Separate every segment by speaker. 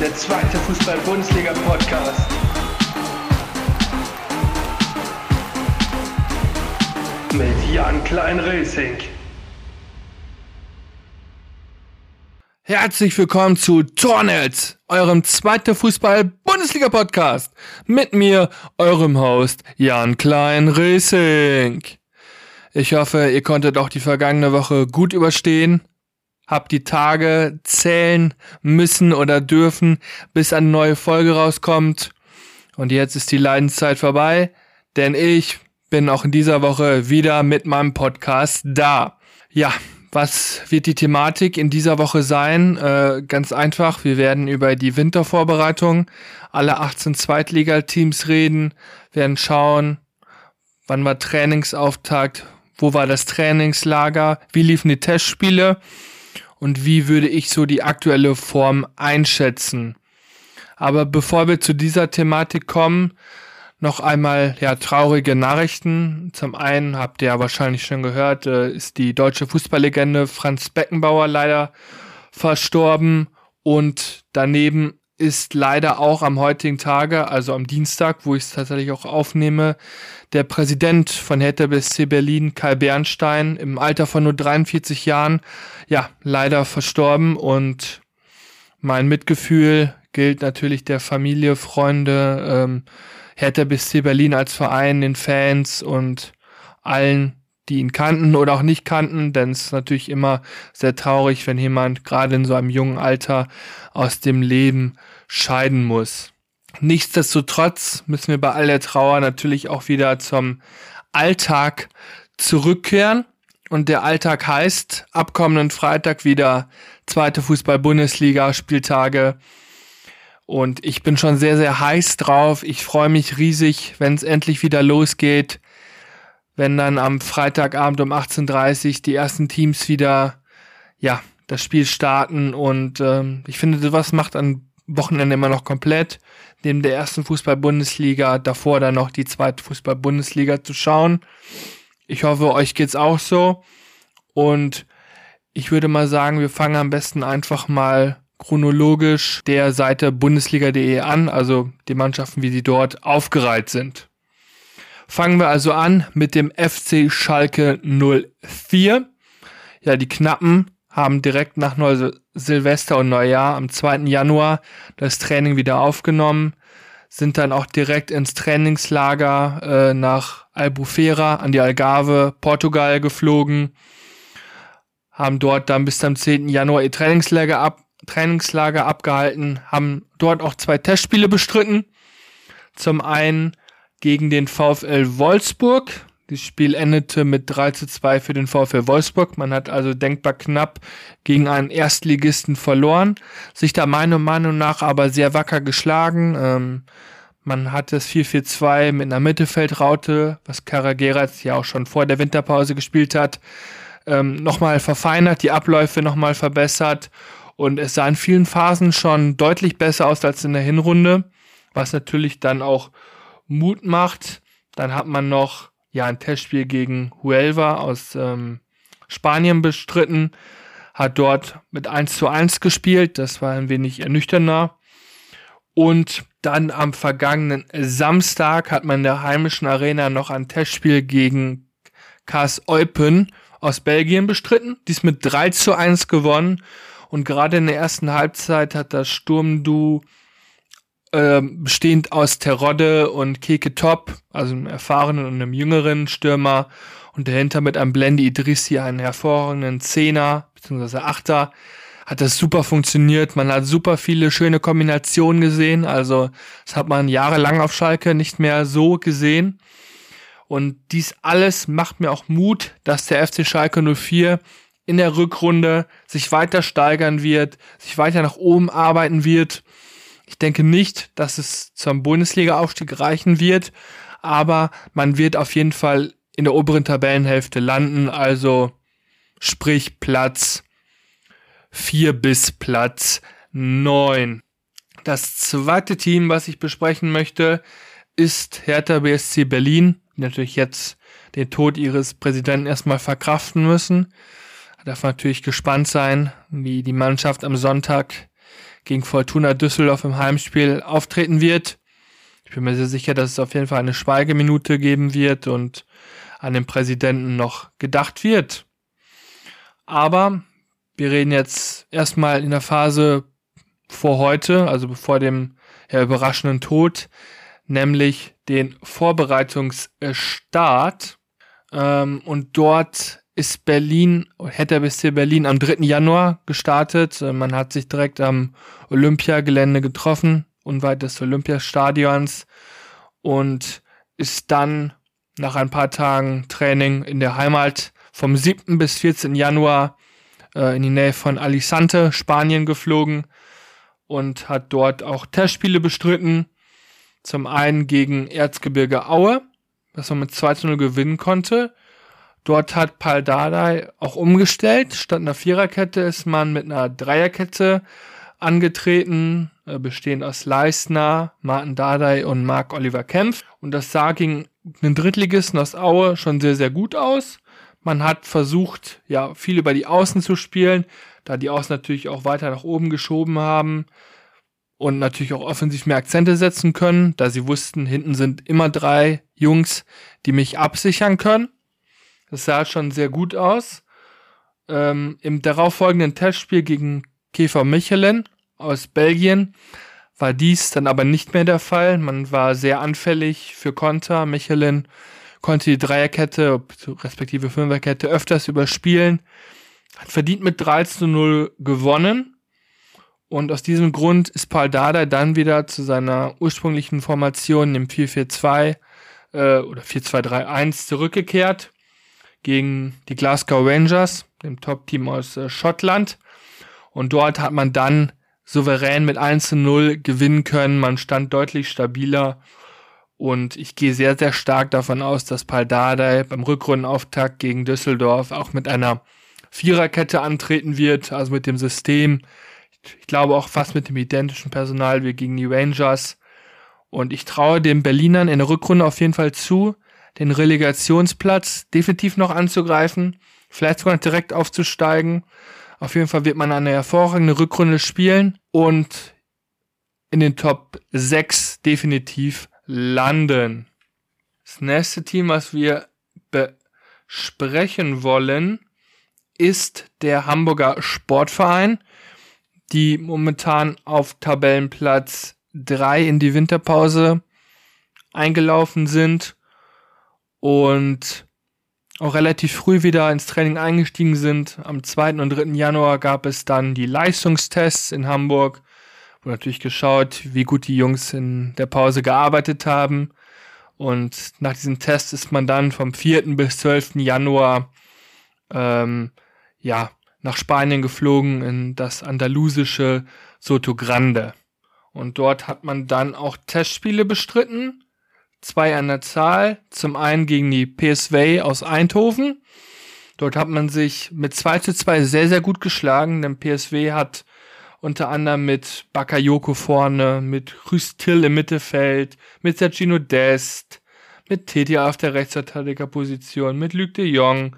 Speaker 1: der zweite Fußball-Bundesliga-Podcast. Mit Jan Klein-Racing.
Speaker 2: Herzlich willkommen zu Tornels, eurem zweiten Fußball-Bundesliga-Podcast. Mit mir, eurem Host Jan Klein-Racing. Ich hoffe, ihr konntet auch die vergangene Woche gut überstehen hab die Tage zählen müssen oder dürfen, bis eine neue Folge rauskommt. Und jetzt ist die Leidenszeit vorbei, denn ich bin auch in dieser Woche wieder mit meinem Podcast da. Ja, was wird die Thematik in dieser Woche sein? Äh, ganz einfach, wir werden über die Wintervorbereitung aller 18 Zweitligateams reden, werden schauen, wann war Trainingsauftakt, wo war das Trainingslager, wie liefen die Testspiele und wie würde ich so die aktuelle Form einschätzen. Aber bevor wir zu dieser Thematik kommen, noch einmal ja traurige Nachrichten. Zum einen habt ihr ja wahrscheinlich schon gehört, äh, ist die deutsche Fußballlegende Franz Beckenbauer leider verstorben und daneben ist leider auch am heutigen Tage, also am Dienstag, wo ich es tatsächlich auch aufnehme, der Präsident von Hertha BSC Berlin, Karl Bernstein, im Alter von nur 43 Jahren, ja, leider verstorben. Und mein Mitgefühl gilt natürlich der Familie, Freunde, ähm, Hertha BSC Berlin als Verein, den Fans und allen, die ihn kannten oder auch nicht kannten, denn es ist natürlich immer sehr traurig, wenn jemand gerade in so einem jungen Alter aus dem Leben scheiden muss. Nichtsdestotrotz müssen wir bei all der Trauer natürlich auch wieder zum Alltag zurückkehren. Und der Alltag heißt, ab kommenden Freitag wieder zweite Fußball-Bundesliga, Spieltage. Und ich bin schon sehr, sehr heiß drauf. Ich freue mich riesig, wenn es endlich wieder losgeht. Wenn dann am Freitagabend um 18.30 Uhr die ersten Teams wieder, ja, das Spiel starten. Und ähm, ich finde, sowas macht an Wochenende immer noch komplett, neben der ersten Fußball-Bundesliga, davor dann noch die zweite Fußball-Bundesliga zu schauen. Ich hoffe, euch geht's auch so. Und ich würde mal sagen, wir fangen am besten einfach mal chronologisch der Seite bundesliga.de an, also die Mannschaften, wie sie dort aufgereiht sind. Fangen wir also an mit dem FC Schalke 04. Ja, die Knappen haben direkt nach Neu Silvester und Neujahr am 2. Januar das Training wieder aufgenommen, sind dann auch direkt ins Trainingslager äh, nach Albufeira an die Algarve, Portugal geflogen, haben dort dann bis zum 10. Januar ihr Trainingslager, ab, Trainingslager abgehalten, haben dort auch zwei Testspiele bestritten. Zum einen gegen den VfL Wolfsburg, das Spiel endete mit 3 zu 2 für den VfL Wolfsburg. Man hat also denkbar knapp gegen einen Erstligisten verloren, sich da meiner Meinung nach aber sehr wacker geschlagen. Ähm, man hat das 4-4-2 mit einer Mittelfeldraute, was Karageras ja auch schon vor der Winterpause gespielt hat, ähm, nochmal verfeinert, die Abläufe nochmal verbessert und es sah in vielen Phasen schon deutlich besser aus als in der Hinrunde, was natürlich dann auch Mut macht. Dann hat man noch ja ein Testspiel gegen Huelva aus ähm, Spanien bestritten, hat dort mit 1 zu 1 gespielt, das war ein wenig ernüchternder. Und dann am vergangenen Samstag hat man in der heimischen Arena noch ein Testspiel gegen KS Eupen aus Belgien bestritten, dies mit 3 zu 1 gewonnen. Und gerade in der ersten Halbzeit hat das Sturmdu äh, bestehend aus Terodde und Keke Top, also einem erfahrenen und einem jüngeren Stürmer und dahinter mit einem Blendi Idrissi, einen hervorragenden Zehner bzw. Achter, hat das super funktioniert. Man hat super viele schöne Kombinationen gesehen. Also das hat man jahrelang auf Schalke nicht mehr so gesehen. Und dies alles macht mir auch Mut, dass der FC Schalke 04 in der Rückrunde sich weiter steigern wird, sich weiter nach oben arbeiten wird ich denke nicht, dass es zum Bundesliga-Aufstieg reichen wird, aber man wird auf jeden Fall in der oberen Tabellenhälfte landen, also sprich Platz 4 bis Platz 9. Das zweite Team, was ich besprechen möchte, ist Hertha BSC Berlin, die natürlich jetzt den Tod ihres Präsidenten erstmal verkraften müssen. Da darf man natürlich gespannt sein, wie die Mannschaft am Sonntag gegen Fortuna Düsseldorf im Heimspiel auftreten wird. Ich bin mir sehr sicher, dass es auf jeden Fall eine Schweigeminute geben wird und an den Präsidenten noch gedacht wird. Aber wir reden jetzt erstmal in der Phase vor heute, also bevor dem ja, überraschenden Tod, nämlich den Vorbereitungsstart. Ähm, und dort ist Berlin, hätte BSC Berlin am 3. Januar gestartet. Äh, man hat sich direkt am Olympiagelände getroffen, unweit des Olympiastadions und ist dann nach ein paar Tagen Training in der Heimat vom 7. bis 14. Januar äh, in die Nähe von Alicante, Spanien geflogen und hat dort auch Testspiele bestritten. Zum einen gegen Erzgebirge Aue, was man mit 2 zu 0 gewinnen konnte. Dort hat Paul Dardai auch umgestellt. Statt einer Viererkette ist man mit einer Dreierkette angetreten, äh, bestehend aus Leistner, Martin Dardai und Marc Oliver Kempf. Und das sah gegen einen Drittligisten aus Aue schon sehr, sehr gut aus. Man hat versucht, ja, viel über die Außen zu spielen, da die Außen natürlich auch weiter nach oben geschoben haben und natürlich auch offensiv mehr Akzente setzen können, da sie wussten, hinten sind immer drei Jungs, die mich absichern können. Das sah schon sehr gut aus. Ähm, Im darauffolgenden Testspiel gegen Käfer Michelin aus Belgien war dies dann aber nicht mehr der Fall. Man war sehr anfällig für Konter. Michelin konnte die Dreierkette, respektive Fünferkette öfters überspielen, hat verdient mit 3 zu 0 gewonnen. Und aus diesem Grund ist Paul Dada dann wieder zu seiner ursprünglichen Formation im 4-4-2 äh, oder 4-2-3-1 zurückgekehrt gegen die Glasgow Rangers, dem Top-Team aus äh, Schottland. Und dort hat man dann souverän mit 1 zu 0 gewinnen können. Man stand deutlich stabiler. Und ich gehe sehr, sehr stark davon aus, dass Paldadei beim Rückrundenauftakt gegen Düsseldorf auch mit einer Viererkette antreten wird, also mit dem System. Ich glaube auch fast mit dem identischen Personal wie gegen die Rangers. Und ich traue den Berlinern in der Rückrunde auf jeden Fall zu, den Relegationsplatz definitiv noch anzugreifen, vielleicht sogar direkt aufzusteigen. Auf jeden Fall wird man eine hervorragende Rückrunde spielen und in den Top 6 definitiv landen. Das nächste Team, was wir besprechen wollen, ist der Hamburger Sportverein, die momentan auf Tabellenplatz 3 in die Winterpause eingelaufen sind und auch relativ früh wieder ins Training eingestiegen sind. Am 2. und 3. Januar gab es dann die Leistungstests in Hamburg, wo natürlich geschaut, wie gut die Jungs in der Pause gearbeitet haben. Und nach diesem Test ist man dann vom 4. bis 12. Januar ähm, ja, nach Spanien geflogen in das andalusische Soto Grande. Und dort hat man dann auch Testspiele bestritten zwei an der Zahl. Zum einen gegen die PSV aus Eindhoven. Dort hat man sich mit 2 zu 2 sehr, sehr gut geschlagen, denn PSW hat unter anderem mit Bakayoko vorne, mit Rüstil im Mittelfeld, mit Sergino Dest, mit Tetia auf der Rechtsverteidigerposition, mit Luc de Jong.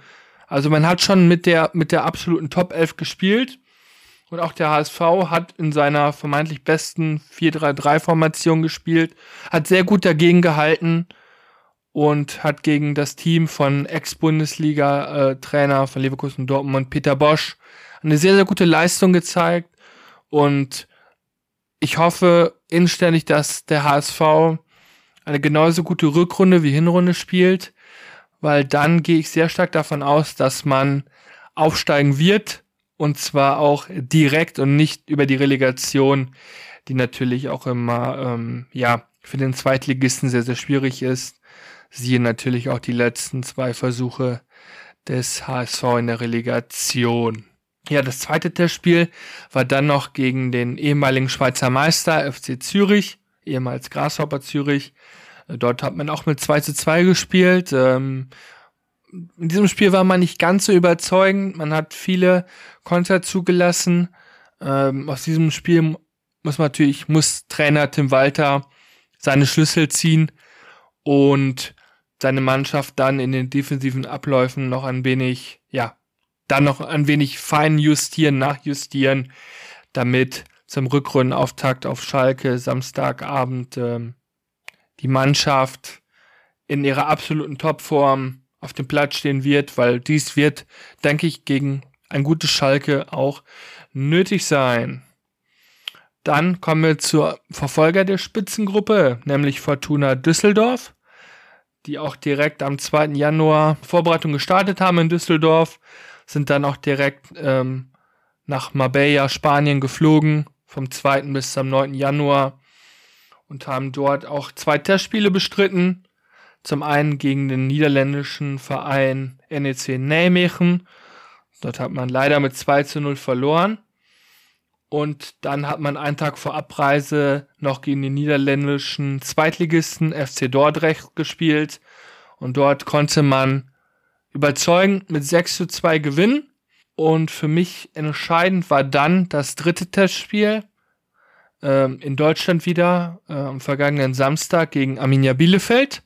Speaker 2: Also man hat schon mit der, mit der absoluten Top 11 gespielt. Und auch der HSV hat in seiner vermeintlich besten 4-3-3-Formation gespielt, hat sehr gut dagegen gehalten und hat gegen das Team von Ex-Bundesliga-Trainer von Leverkusen Dortmund, Peter Bosch, eine sehr, sehr gute Leistung gezeigt. Und ich hoffe inständig, dass der HSV eine genauso gute Rückrunde wie Hinrunde spielt, weil dann gehe ich sehr stark davon aus, dass man aufsteigen wird und zwar auch direkt und nicht über die Relegation, die natürlich auch immer, ähm, ja, für den Zweitligisten sehr, sehr schwierig ist. Siehe natürlich auch die letzten zwei Versuche des HSV in der Relegation. Ja, das zweite Testspiel war dann noch gegen den ehemaligen Schweizer Meister FC Zürich, ehemals Grasshopper Zürich. Dort hat man auch mit 2 zu 2 gespielt. Ähm, in diesem Spiel war man nicht ganz so überzeugend. Man hat viele Konter zugelassen. Ähm, aus diesem Spiel muss man natürlich, muss Trainer Tim Walter seine Schlüssel ziehen und seine Mannschaft dann in den defensiven Abläufen noch ein wenig, ja, dann noch ein wenig fein justieren, nachjustieren, damit zum Rückrundenauftakt auf Schalke Samstagabend ähm, die Mannschaft in ihrer absoluten Topform auf dem Platz stehen wird, weil dies wird, denke ich, gegen ein gutes Schalke auch nötig sein. Dann kommen wir zur Verfolger der Spitzengruppe, nämlich Fortuna Düsseldorf, die auch direkt am 2. Januar Vorbereitung gestartet haben in Düsseldorf, sind dann auch direkt ähm, nach Marbella, Spanien geflogen, vom 2. bis zum 9. Januar und haben dort auch zwei Testspiele bestritten. Zum einen gegen den niederländischen Verein NEC Nijmegen. Dort hat man leider mit 2 zu 0 verloren. Und dann hat man einen Tag vor Abreise noch gegen den niederländischen Zweitligisten FC Dordrecht gespielt. Und dort konnte man überzeugend mit 6 zu 2 gewinnen. Und für mich entscheidend war dann das dritte Testspiel ähm, in Deutschland wieder äh, am vergangenen Samstag gegen Arminia Bielefeld,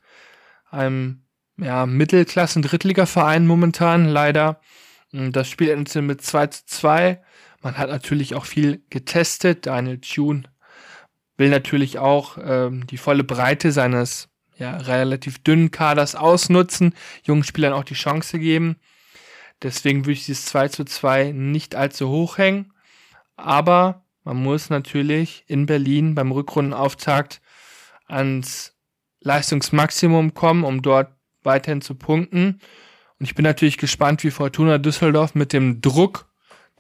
Speaker 2: einem ja, Mittelklassen-Drittliga-Verein momentan leider. Das Spiel endete mit 2 zu 2 man hat natürlich auch viel getestet. Daniel Tune will natürlich auch ähm, die volle Breite seines ja, relativ dünnen Kaders ausnutzen, jungen Spielern auch die Chance geben. Deswegen würde ich dieses 2 zu 2 nicht allzu hoch hängen. Aber man muss natürlich in Berlin beim Rückrundenauftakt ans Leistungsmaximum kommen, um dort weiterhin zu punkten. Und ich bin natürlich gespannt, wie Fortuna Düsseldorf mit dem Druck,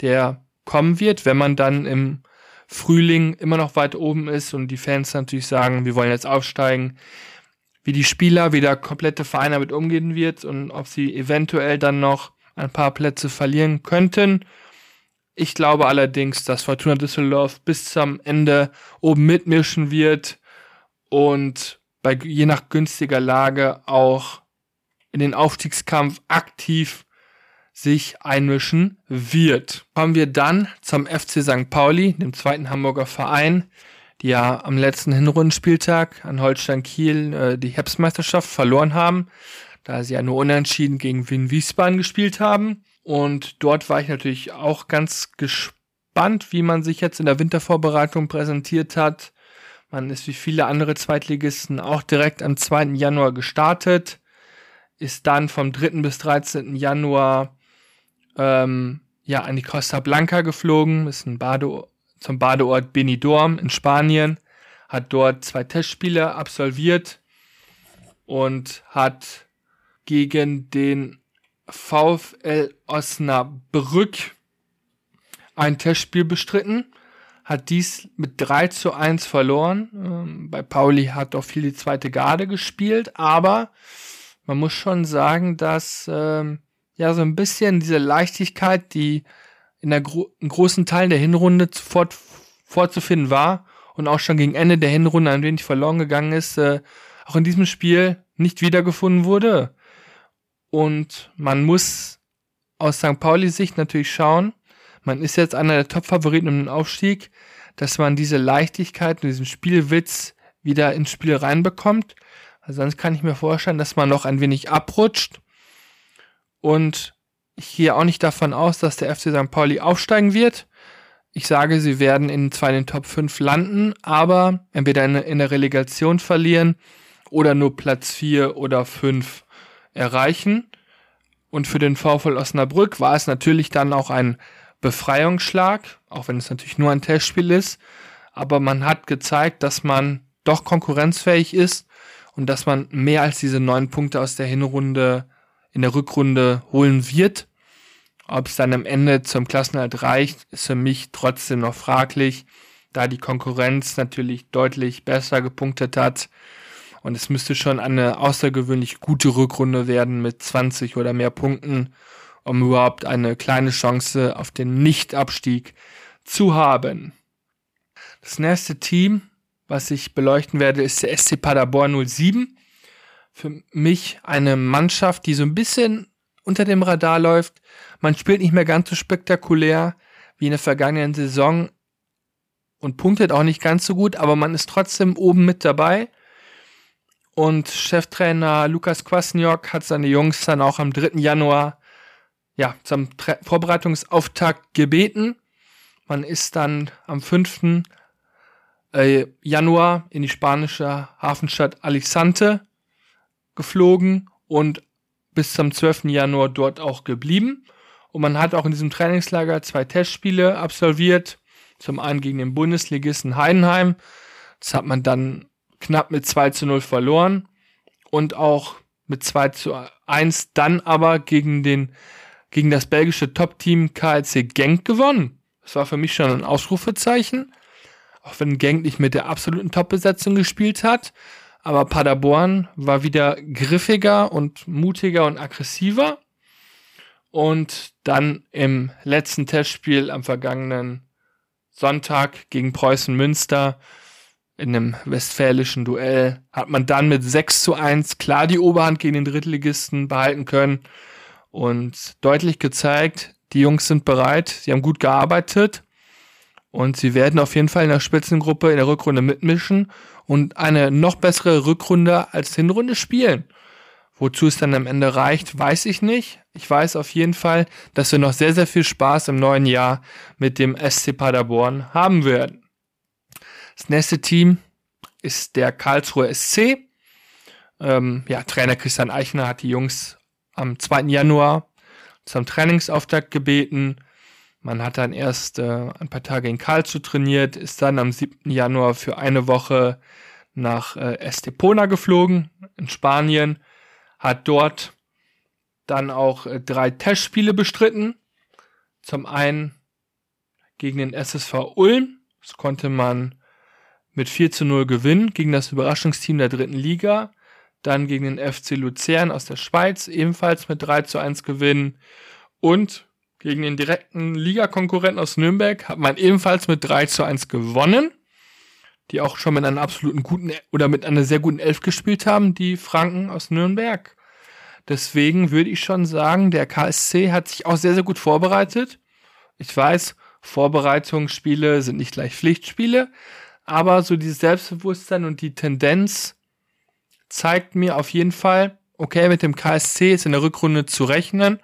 Speaker 2: der kommen wird, wenn man dann im Frühling immer noch weit oben ist und die Fans natürlich sagen, wir wollen jetzt aufsteigen, wie die Spieler, wie der komplette Verein damit umgehen wird und ob sie eventuell dann noch ein paar Plätze verlieren könnten. Ich glaube allerdings, dass Fortuna Düsseldorf bis zum Ende oben mitmischen wird und bei je nach günstiger Lage auch in den Aufstiegskampf aktiv sich einmischen wird. Kommen wir dann zum FC St. Pauli, dem zweiten Hamburger Verein, die ja am letzten Hinrundenspieltag an Holstein Kiel äh, die Herbstmeisterschaft verloren haben, da sie ja nur unentschieden gegen Wien Wiesbaden gespielt haben. Und dort war ich natürlich auch ganz gespannt, wie man sich jetzt in der Wintervorbereitung präsentiert hat. Man ist wie viele andere Zweitligisten auch direkt am 2. Januar gestartet, ist dann vom 3. bis 13. Januar ähm, ja, an die Costa Blanca geflogen, ist ein Bade, zum Badeort Benidorm in Spanien, hat dort zwei Testspiele absolviert und hat gegen den VfL Osnabrück ein Testspiel bestritten, hat dies mit 3 zu 1 verloren. Ähm, bei Pauli hat auch viel die zweite Garde gespielt, aber man muss schon sagen, dass ähm, ja so ein bisschen diese Leichtigkeit, die in, der gro in großen Teilen der Hinrunde fort vorzufinden war und auch schon gegen Ende der Hinrunde ein wenig verloren gegangen ist, äh, auch in diesem Spiel nicht wiedergefunden wurde. Und man muss aus St. Pauli Sicht natürlich schauen, man ist jetzt einer der Top-Favoriten um den Aufstieg, dass man diese Leichtigkeit und diesen Spielwitz wieder ins Spiel reinbekommt. Also sonst kann ich mir vorstellen, dass man noch ein wenig abrutscht und ich gehe auch nicht davon aus, dass der FC St. Pauli aufsteigen wird. Ich sage, sie werden in zwei den Top 5 landen, aber entweder in, in der Relegation verlieren oder nur Platz 4 oder 5 erreichen. Und für den VfL Osnabrück war es natürlich dann auch ein Befreiungsschlag, auch wenn es natürlich nur ein Testspiel ist. Aber man hat gezeigt, dass man doch konkurrenzfähig ist und dass man mehr als diese neun Punkte aus der Hinrunde in der Rückrunde holen wird. Ob es dann am Ende zum Klassenhalt reicht, ist für mich trotzdem noch fraglich, da die Konkurrenz natürlich deutlich besser gepunktet hat. Und es müsste schon eine außergewöhnlich gute Rückrunde werden mit 20 oder mehr Punkten, um überhaupt eine kleine Chance auf den Nichtabstieg zu haben. Das nächste Team, was ich beleuchten werde, ist der SC Paderborn 07 für mich eine Mannschaft, die so ein bisschen unter dem Radar läuft. Man spielt nicht mehr ganz so spektakulär wie in der vergangenen Saison und punktet auch nicht ganz so gut, aber man ist trotzdem oben mit dabei. Und Cheftrainer Lukas Kwasniok hat seine Jungs dann auch am 3. Januar ja, zum Vorbereitungsauftakt gebeten Man ist dann am 5. Äh, Januar in die spanische Hafenstadt Alicante geflogen und bis zum 12. Januar dort auch geblieben. Und man hat auch in diesem Trainingslager zwei Testspiele absolviert. Zum einen gegen den Bundesligisten Heidenheim. Das hat man dann knapp mit 2 zu 0 verloren. Und auch mit 2 zu 1 dann aber gegen den, gegen das belgische Top-Team KLC Genk gewonnen. Das war für mich schon ein Ausrufezeichen. Auch wenn Genk nicht mit der absoluten Top-Besetzung gespielt hat. Aber Paderborn war wieder griffiger und mutiger und aggressiver. Und dann im letzten Testspiel am vergangenen Sonntag gegen Preußen Münster in einem westfälischen Duell hat man dann mit 6 zu 1 klar die Oberhand gegen den Drittligisten behalten können und deutlich gezeigt, die Jungs sind bereit, sie haben gut gearbeitet und sie werden auf jeden Fall in der Spitzengruppe in der Rückrunde mitmischen und eine noch bessere Rückrunde als Hinrunde spielen. Wozu es dann am Ende reicht, weiß ich nicht. Ich weiß auf jeden Fall, dass wir noch sehr, sehr viel Spaß im neuen Jahr mit dem SC Paderborn haben werden. Das nächste Team ist der Karlsruher SC. Ähm, ja, Trainer Christian Eichner hat die Jungs am 2. Januar zum Trainingsauftakt gebeten. Man hat dann erst äh, ein paar Tage in Karlsruhe trainiert, ist dann am 7. Januar für eine Woche nach äh, Estepona geflogen in Spanien, hat dort dann auch äh, drei Testspiele bestritten. Zum einen gegen den SSV Ulm. Das konnte man mit 4 zu 0 gewinnen gegen das Überraschungsteam der dritten Liga. Dann gegen den FC Luzern aus der Schweiz ebenfalls mit 3 zu 1 gewinnen. Und gegen den direkten Ligakonkurrenten aus Nürnberg hat man ebenfalls mit 3 zu 1 gewonnen. Die auch schon mit einer absoluten guten oder mit einer sehr guten Elf gespielt haben, die Franken aus Nürnberg. Deswegen würde ich schon sagen, der KSC hat sich auch sehr, sehr gut vorbereitet. Ich weiß, Vorbereitungsspiele sind nicht gleich Pflichtspiele, aber so dieses Selbstbewusstsein und die Tendenz zeigt mir auf jeden Fall, okay, mit dem KSC ist in der Rückrunde zu rechnen.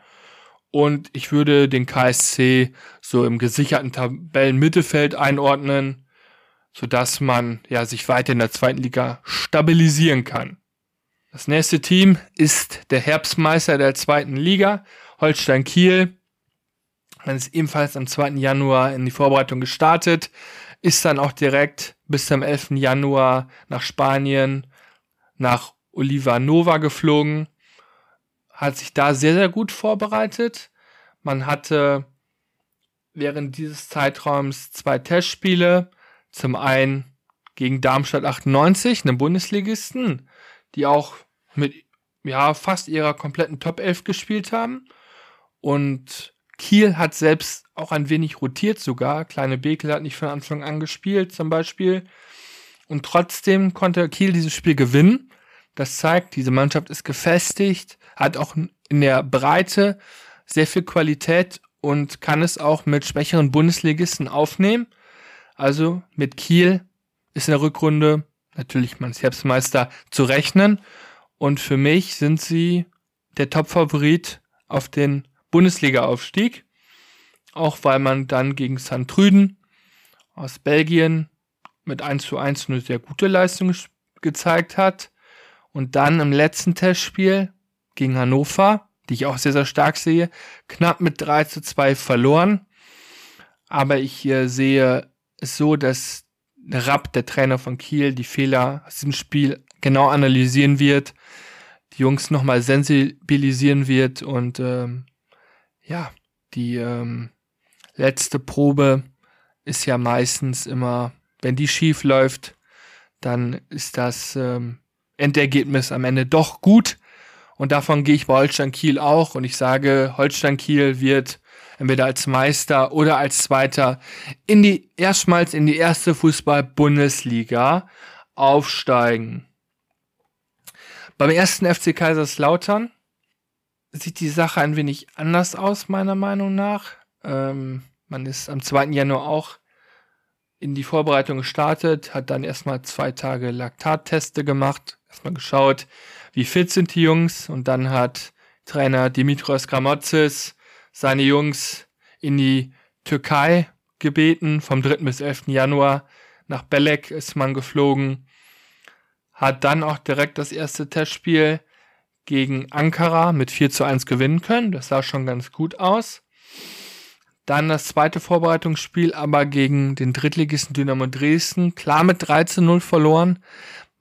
Speaker 2: Und ich würde den KSC so im gesicherten Tabellenmittelfeld einordnen, sodass man ja sich weiter in der zweiten Liga stabilisieren kann. Das nächste Team ist der Herbstmeister der zweiten Liga, Holstein Kiel. Man ist ebenfalls am 2. Januar in die Vorbereitung gestartet, ist dann auch direkt bis zum 11. Januar nach Spanien, nach Oliva Nova geflogen, hat sich da sehr, sehr gut vorbereitet. Man hatte während dieses Zeitraums zwei Testspiele. Zum einen gegen Darmstadt 98, einen Bundesligisten, die auch mit ja, fast ihrer kompletten Top 11 gespielt haben. Und Kiel hat selbst auch ein wenig rotiert sogar. Kleine Bekel hat nicht von Anfang an gespielt zum Beispiel. Und trotzdem konnte Kiel dieses Spiel gewinnen. Das zeigt, diese Mannschaft ist gefestigt, hat auch in der Breite sehr viel Qualität und kann es auch mit schwächeren Bundesligisten aufnehmen. Also mit Kiel ist in der Rückrunde natürlich man Herbstmeister zu rechnen. Und für mich sind sie der Top-Favorit auf den Bundesliga-Aufstieg. Auch weil man dann gegen St. Trüden aus Belgien mit 1 zu 1 eine sehr gute Leistung gezeigt hat. Und dann im letzten Testspiel gegen Hannover, die ich auch sehr, sehr stark sehe, knapp mit 3 zu 2 verloren. Aber ich äh, sehe es so, dass Rapp, der Trainer von Kiel, die Fehler aus dem Spiel genau analysieren wird, die Jungs nochmal sensibilisieren wird und ähm, ja, die ähm, letzte Probe ist ja meistens immer, wenn die schief läuft, dann ist das ähm, Endergebnis am Ende doch gut. Und davon gehe ich bei Holstein Kiel auch. Und ich sage, Holstein Kiel wird entweder als Meister oder als Zweiter in die, erstmals in die erste Fußball-Bundesliga aufsteigen. Beim ersten FC Kaiserslautern sieht die Sache ein wenig anders aus, meiner Meinung nach. Ähm, man ist am 2. Januar auch in die Vorbereitung gestartet, hat dann erstmal zwei Tage Laktatteste gemacht, erstmal geschaut, wie fit sind die Jungs und dann hat Trainer Dimitrios Gramotzis seine Jungs in die Türkei gebeten. Vom 3. bis 11. Januar nach Belek ist man geflogen. Hat dann auch direkt das erste Testspiel gegen Ankara mit 4 zu 1 gewinnen können. Das sah schon ganz gut aus. Dann das zweite Vorbereitungsspiel, aber gegen den Drittligisten Dynamo Dresden. Klar mit 3 zu 0 verloren.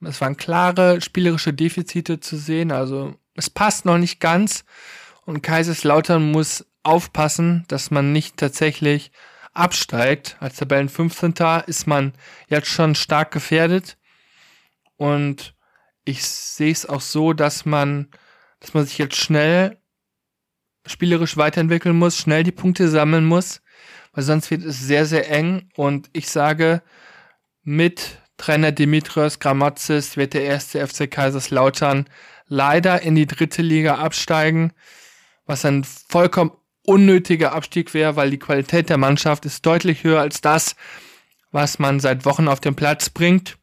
Speaker 2: Es waren klare spielerische Defizite zu sehen. Also es passt noch nicht ganz. Und Kaiserslautern muss aufpassen, dass man nicht tatsächlich absteigt. Als Tabellen 15. ist man jetzt schon stark gefährdet. Und ich sehe es auch so, dass man, dass man sich jetzt schnell spielerisch weiterentwickeln muss, schnell die Punkte sammeln muss, weil sonst wird es sehr, sehr eng. Und ich sage, mit Trainer Dimitrios Gramotzis wird der erste FC Kaiserslautern leider in die dritte Liga absteigen, was ein vollkommen unnötiger Abstieg wäre, weil die Qualität der Mannschaft ist deutlich höher als das, was man seit Wochen auf den Platz bringt.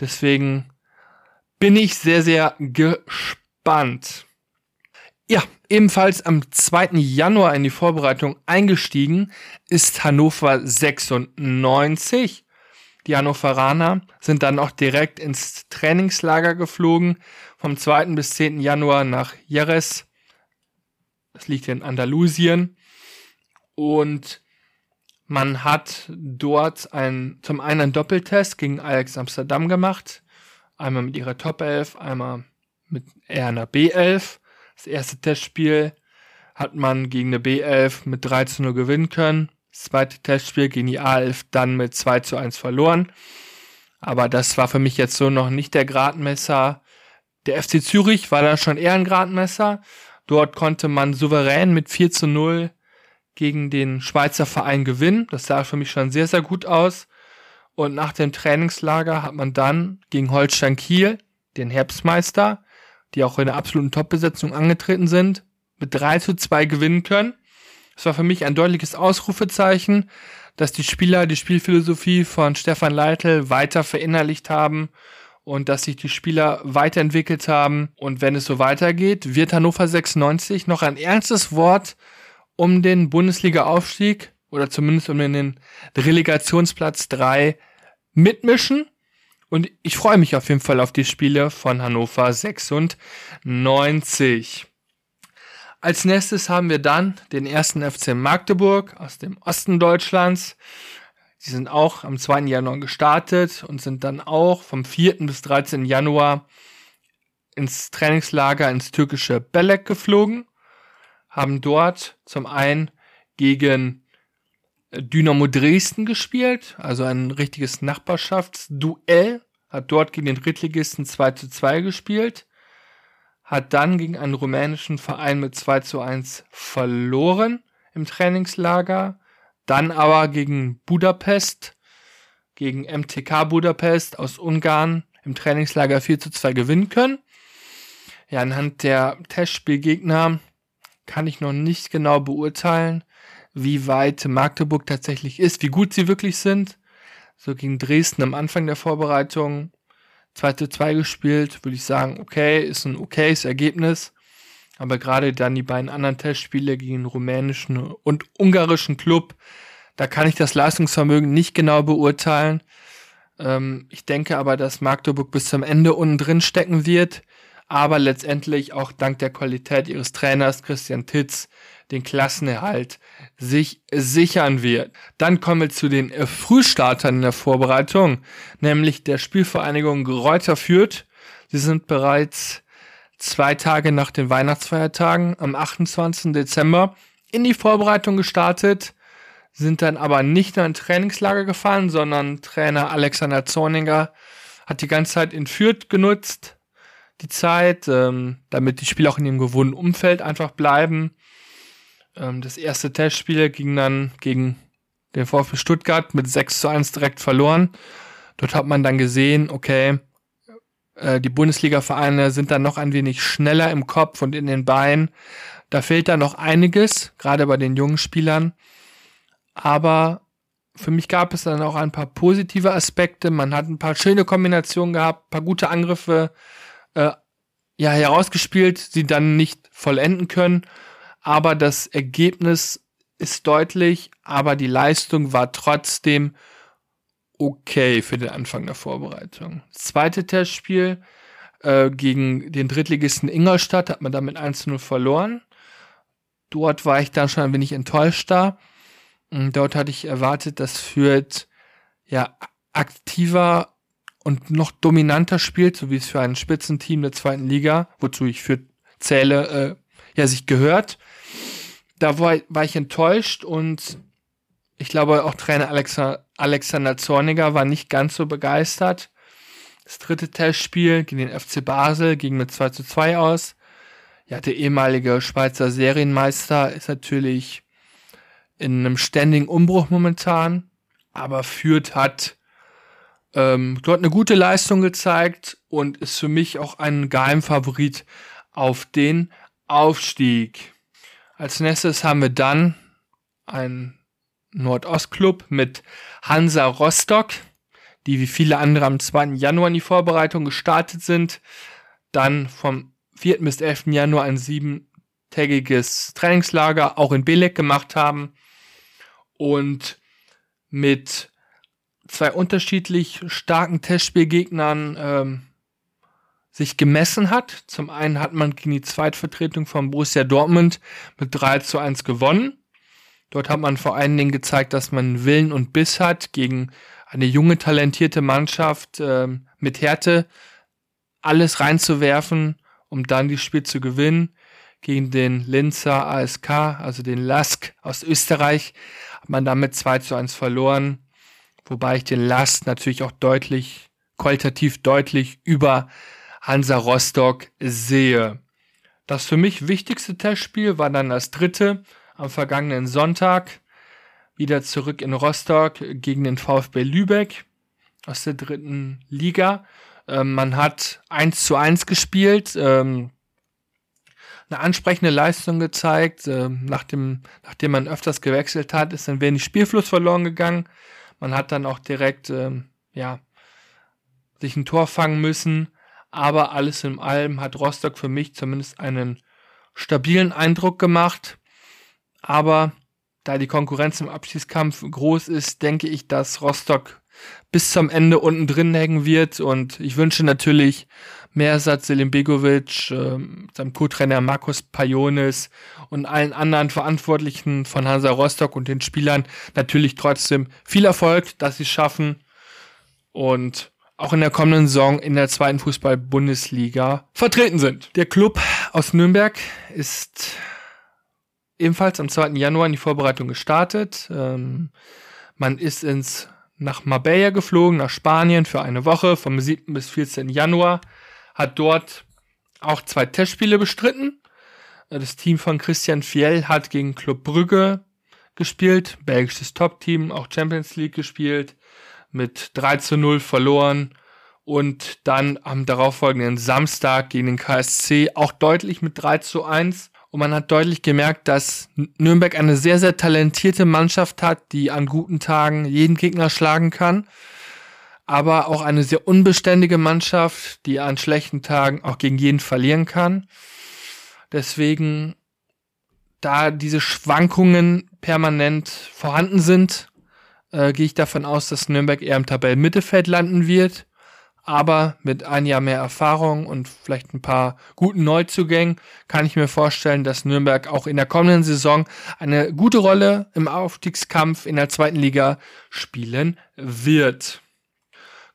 Speaker 2: Deswegen bin ich sehr, sehr gespannt. Ja, ebenfalls am 2. Januar in die Vorbereitung eingestiegen ist Hannover 96. Die Hannoveraner sind dann auch direkt ins Trainingslager geflogen, vom 2. bis 10. Januar nach Jerez. Das liegt in Andalusien. Und man hat dort ein, zum einen einen Doppeltest gegen Ajax Amsterdam gemacht. Einmal mit ihrer Top 11, einmal mit einer B11. Das erste Testspiel hat man gegen eine B11 mit 3 zu 0 gewinnen können. Das zweite Testspiel gegen die A11 dann mit 2 zu 1 verloren. Aber das war für mich jetzt so noch nicht der Gradmesser. Der FC Zürich war da schon eher ein Gradmesser. Dort konnte man souverän mit 4 zu 0 gegen den Schweizer Verein gewinnen. Das sah für mich schon sehr, sehr gut aus. Und nach dem Trainingslager hat man dann gegen Holstein Kiel, den Herbstmeister, die auch in der absoluten Top-Besetzung angetreten sind, mit 3 zu 2 gewinnen können. Das war für mich ein deutliches Ausrufezeichen, dass die Spieler die Spielphilosophie von Stefan Leitl weiter verinnerlicht haben und dass sich die Spieler weiterentwickelt haben. Und wenn es so weitergeht, wird Hannover 96 noch ein ernstes Wort um den Bundesliga-Aufstieg oder zumindest um den Relegationsplatz 3 mitmischen. Und ich freue mich auf jeden Fall auf die Spiele von Hannover 96. Als nächstes haben wir dann den ersten FC Magdeburg aus dem Osten Deutschlands. Die sind auch am 2. Januar gestartet und sind dann auch vom 4. bis 13. Januar ins Trainingslager ins türkische Belek geflogen, haben dort zum einen gegen Dynamo Dresden gespielt, also ein richtiges Nachbarschaftsduell, hat dort gegen den Drittligisten 2 zu 2 gespielt, hat dann gegen einen rumänischen Verein mit 2 zu 1 verloren im Trainingslager, dann aber gegen Budapest, gegen MTK Budapest aus Ungarn im Trainingslager 4 zu 2 gewinnen können. Ja, anhand der Testspielgegner kann ich noch nicht genau beurteilen, wie weit Magdeburg tatsächlich ist, wie gut sie wirklich sind. So gegen Dresden am Anfang der Vorbereitung 2 zu 2 gespielt, würde ich sagen, okay, ist ein okayes Ergebnis. Aber gerade dann die beiden anderen Testspiele gegen den rumänischen und ungarischen Club, da kann ich das Leistungsvermögen nicht genau beurteilen. Ähm, ich denke aber, dass Magdeburg bis zum Ende unten drin stecken wird, aber letztendlich auch dank der Qualität ihres Trainers Christian Titz den Klassenerhalt sich sichern wird. Dann kommen wir zu den äh, Frühstartern in der Vorbereitung, nämlich der Spielvereinigung Reuter Fürth. Sie sind bereits zwei Tage nach den Weihnachtsfeiertagen am 28. Dezember in die Vorbereitung gestartet, sind dann aber nicht nur in Trainingslager gefallen, sondern Trainer Alexander Zorninger hat die ganze Zeit in Fürth genutzt, die Zeit, ähm, damit die Spieler auch in ihrem gewohnten Umfeld einfach bleiben. Ähm, das erste Testspiel ging dann gegen den VfB Stuttgart mit 6 zu 1 direkt verloren. Dort hat man dann gesehen, okay, äh, die Bundesliga-Vereine sind dann noch ein wenig schneller im Kopf und in den Beinen. Da fehlt da noch einiges, gerade bei den jungen Spielern. Aber für mich gab es dann auch ein paar positive Aspekte. Man hat ein paar schöne Kombinationen gehabt, ein paar gute Angriffe äh, ja herausgespielt, sie dann nicht vollenden können aber das Ergebnis ist deutlich, aber die Leistung war trotzdem okay für den Anfang der Vorbereitung. Zweite Testspiel äh, gegen den Drittligisten Ingolstadt hat man damit 1-0 verloren. Dort war ich dann schon ein wenig enttäuscht da. Und dort hatte ich erwartet, dass Fürth ja aktiver und noch dominanter spielt, so wie es für ein Spitzenteam der zweiten Liga, wozu ich Fürth zähle, äh, ja, sich gehört. Da war, war ich enttäuscht und ich glaube auch Trainer Alexa, Alexander Zorniger war nicht ganz so begeistert. Das dritte Testspiel gegen den FC Basel ging mit 2 zu 2 aus. Ja, der ehemalige Schweizer Serienmeister ist natürlich in einem ständigen Umbruch momentan, aber Fürth hat ähm, dort eine gute Leistung gezeigt und ist für mich auch ein Geheimfavorit auf den Aufstieg. Als nächstes haben wir dann einen Nordostclub mit Hansa Rostock, die wie viele andere am 2. Januar in die Vorbereitung gestartet sind. Dann vom 4. bis 11. Januar ein siebentägiges Trainingslager auch in Belek gemacht haben und mit zwei unterschiedlich starken Testspielgegnern ähm, sich gemessen hat. Zum einen hat man gegen die Zweitvertretung von Borussia Dortmund mit 3 zu 1 gewonnen. Dort hat man vor allen Dingen gezeigt, dass man Willen und Biss hat gegen eine junge, talentierte Mannschaft äh, mit Härte alles reinzuwerfen, um dann das Spiel zu gewinnen. Gegen den Linzer ASK, also den Lask aus Österreich, hat man damit 2 zu 1 verloren. Wobei ich den Last natürlich auch deutlich, qualitativ deutlich über Hansa Rostock sehe. Das für mich wichtigste Testspiel war dann das dritte am vergangenen Sonntag. Wieder zurück in Rostock gegen den VfB Lübeck aus der dritten Liga. Ähm, man hat 1 zu 1 gespielt, ähm, eine ansprechende Leistung gezeigt. Ähm, nach dem, nachdem man öfters gewechselt hat, ist ein wenig Spielfluss verloren gegangen. Man hat dann auch direkt, ähm, ja, sich ein Tor fangen müssen. Aber alles in allem hat Rostock für mich zumindest einen stabilen Eindruck gemacht. Aber da die Konkurrenz im Abschießkampf groß ist, denke ich, dass Rostock bis zum Ende unten drin hängen wird. Und ich wünsche natürlich Mersat Selim Begovic, äh, seinem Co-Trainer Markus Pajonis und allen anderen Verantwortlichen von Hansa Rostock und den Spielern natürlich trotzdem viel Erfolg, dass sie es schaffen. Und auch in der kommenden Saison in der zweiten Fußball-Bundesliga vertreten sind. Der Club aus Nürnberg ist ebenfalls am 2. Januar in die Vorbereitung gestartet. Ähm, man ist ins, nach Marbella geflogen, nach Spanien für eine Woche vom 7. bis 14. Januar, hat dort auch zwei Testspiele bestritten. Das Team von Christian Fiel hat gegen Club Brügge gespielt, belgisches Top-Team, auch Champions League gespielt mit 3 zu 0 verloren und dann am darauffolgenden Samstag gegen den KSC auch deutlich mit 3 zu 1. Und man hat deutlich gemerkt, dass Nürnberg eine sehr, sehr talentierte Mannschaft hat, die an guten Tagen jeden Gegner schlagen kann. Aber auch eine sehr unbeständige Mannschaft, die an schlechten Tagen auch gegen jeden verlieren kann. Deswegen, da diese Schwankungen permanent vorhanden sind, äh, gehe ich davon aus, dass Nürnberg eher im Tabellenmittelfeld landen wird. Aber mit ein Jahr mehr Erfahrung und vielleicht ein paar guten Neuzugängen kann ich mir vorstellen, dass Nürnberg auch in der kommenden Saison eine gute Rolle im Aufstiegskampf in der zweiten Liga spielen wird.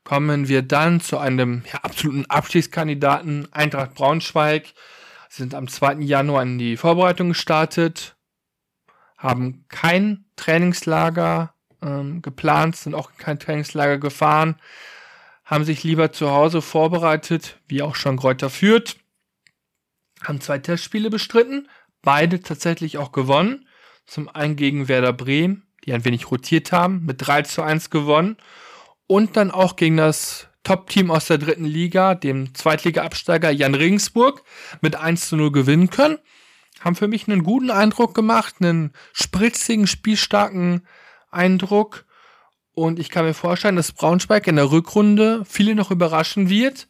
Speaker 2: Kommen wir dann zu einem ja, absoluten Abstiegskandidaten Eintracht Braunschweig. Sie sind am 2. Januar in die Vorbereitung gestartet, haben kein Trainingslager ähm, geplant, sind auch kein Trainingslager gefahren, haben sich lieber zu Hause vorbereitet, wie auch schon Kräuter führt, haben zwei Testspiele bestritten, beide tatsächlich auch gewonnen. Zum einen gegen Werder Bremen, die ein wenig rotiert haben, mit 3 zu 1 gewonnen. Und dann auch gegen das Top-Team aus der dritten Liga, dem Zweitliga-Absteiger Jan Regensburg, mit 1 zu 0 gewinnen können. Haben für mich einen guten Eindruck gemacht, einen spritzigen, spielstarken Eindruck. Und ich kann mir vorstellen, dass Braunschweig in der Rückrunde viele noch überraschen wird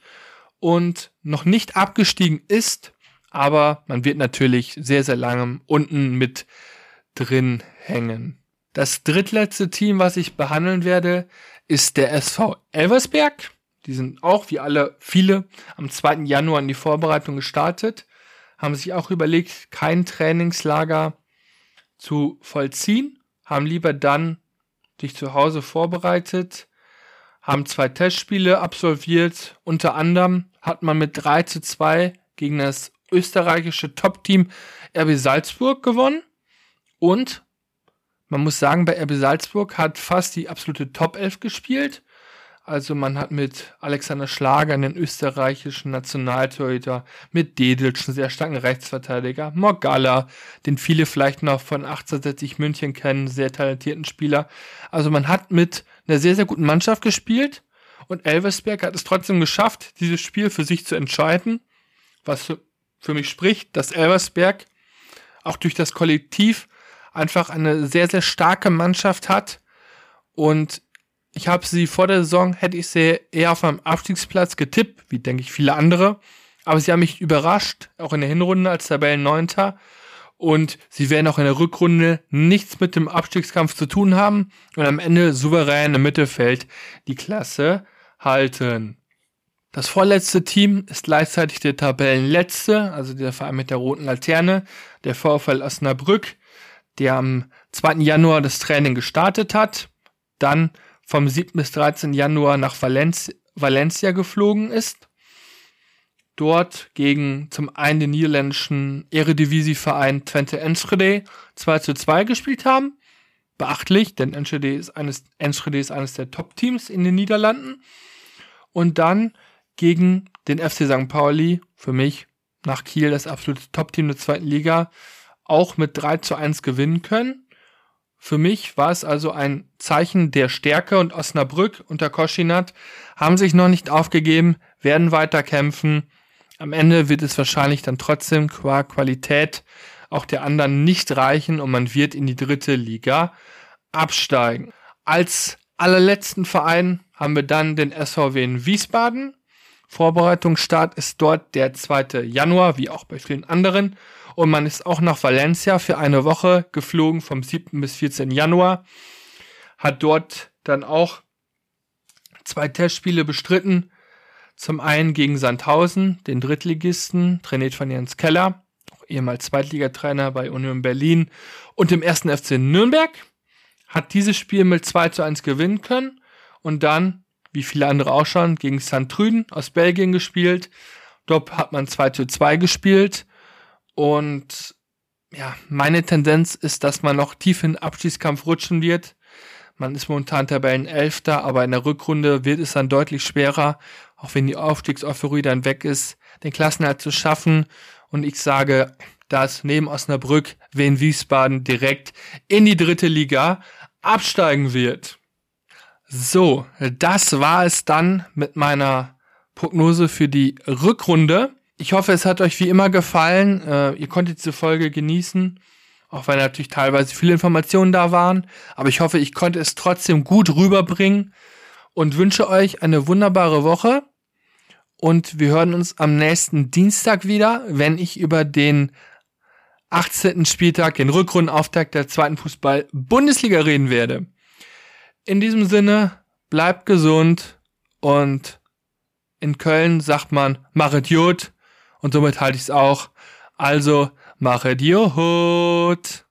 Speaker 2: und noch nicht abgestiegen ist. Aber man wird natürlich sehr, sehr lange unten mit drin hängen. Das drittletzte Team, was ich behandeln werde, ist der SV Elversberg. Die sind auch, wie alle, viele, am 2. Januar in die Vorbereitung gestartet, haben sich auch überlegt, kein Trainingslager zu vollziehen, haben lieber dann sich zu Hause vorbereitet, haben zwei Testspiele absolviert. Unter anderem hat man mit 3 zu 2 gegen das österreichische Top-Team RB Salzburg gewonnen. Und man muss sagen, bei RB Salzburg hat fast die absolute Top 11 gespielt. Also man hat mit Alexander Schlager einen österreichischen Nationaltorhüter, mit Deditsch einen sehr starken Rechtsverteidiger, Morgalla, den viele vielleicht noch von 1860 München kennen, sehr talentierten Spieler. Also man hat mit einer sehr, sehr guten Mannschaft gespielt und Elversberg hat es trotzdem geschafft, dieses Spiel für sich zu entscheiden, was für mich spricht, dass Elversberg auch durch das Kollektiv einfach eine sehr, sehr starke Mannschaft hat und ich habe sie vor der Saison, hätte ich sie eher auf einem Abstiegsplatz getippt, wie denke ich viele andere. Aber sie haben mich überrascht, auch in der Hinrunde als Tabellenneunter. Und sie werden auch in der Rückrunde nichts mit dem Abstiegskampf zu tun haben und am Ende souverän im Mittelfeld die Klasse halten. Das vorletzte Team ist gleichzeitig der Tabellenletzte, also der Verein mit der roten Laterne, der VfL Osnabrück, der am 2. Januar das Training gestartet hat, dann vom 7. bis 13. Januar nach Valenz Valencia geflogen ist. Dort gegen zum einen den niederländischen Eredivisie-Verein Twente Enschede 2 zu 2 gespielt haben. Beachtlich, denn Enschede ist eines, Enschede ist eines der Top-Teams in den Niederlanden. Und dann gegen den FC St. Pauli, für mich nach Kiel das absolute Top-Team der zweiten Liga, auch mit 3 zu 1 gewinnen können. Für mich war es also ein Zeichen der Stärke und Osnabrück unter Koschinat haben sich noch nicht aufgegeben, werden weiter kämpfen. Am Ende wird es wahrscheinlich dann trotzdem qua Qualität auch der anderen nicht reichen und man wird in die dritte Liga absteigen. Als allerletzten Verein haben wir dann den SVW in Wiesbaden. Vorbereitungsstart ist dort der 2. Januar, wie auch bei vielen anderen und man ist auch nach Valencia für eine Woche geflogen vom 7. bis 14. Januar, hat dort dann auch zwei Testspiele bestritten. Zum einen gegen Sandhausen, den Drittligisten, trainiert von Jens Keller, ehemals Zweitligatrainer bei Union Berlin und dem ersten FC Nürnberg. Hat dieses Spiel mit 2 zu 1 gewinnen können und dann, wie viele andere auch schon, gegen St. Trüden aus Belgien gespielt. Dort hat man 2 zu 2 gespielt und ja, meine Tendenz ist, dass man noch tief in den Abschießkampf rutschen wird. Man ist momentan Tabellenelfter, aber in der Rückrunde wird es dann deutlich schwerer, auch wenn die Aufstiegseuphorie dann weg ist, den Klassenerhalt zu schaffen. Und ich sage, dass neben Osnabrück Wien Wiesbaden direkt in die dritte Liga absteigen wird. So, das war es dann mit meiner Prognose für die Rückrunde. Ich hoffe, es hat euch wie immer gefallen. Äh, ihr konntet diese Folge genießen, auch wenn natürlich teilweise viele Informationen da waren. Aber ich hoffe, ich konnte es trotzdem gut rüberbringen und wünsche euch eine wunderbare Woche. Und wir hören uns am nächsten Dienstag wieder, wenn ich über den 18. Spieltag, den Rückrundenauftakt der zweiten Fußball-Bundesliga reden werde. In diesem Sinne, bleibt gesund und in Köln sagt man, machet Jod und somit halte ich es auch. Also, mache Idiot.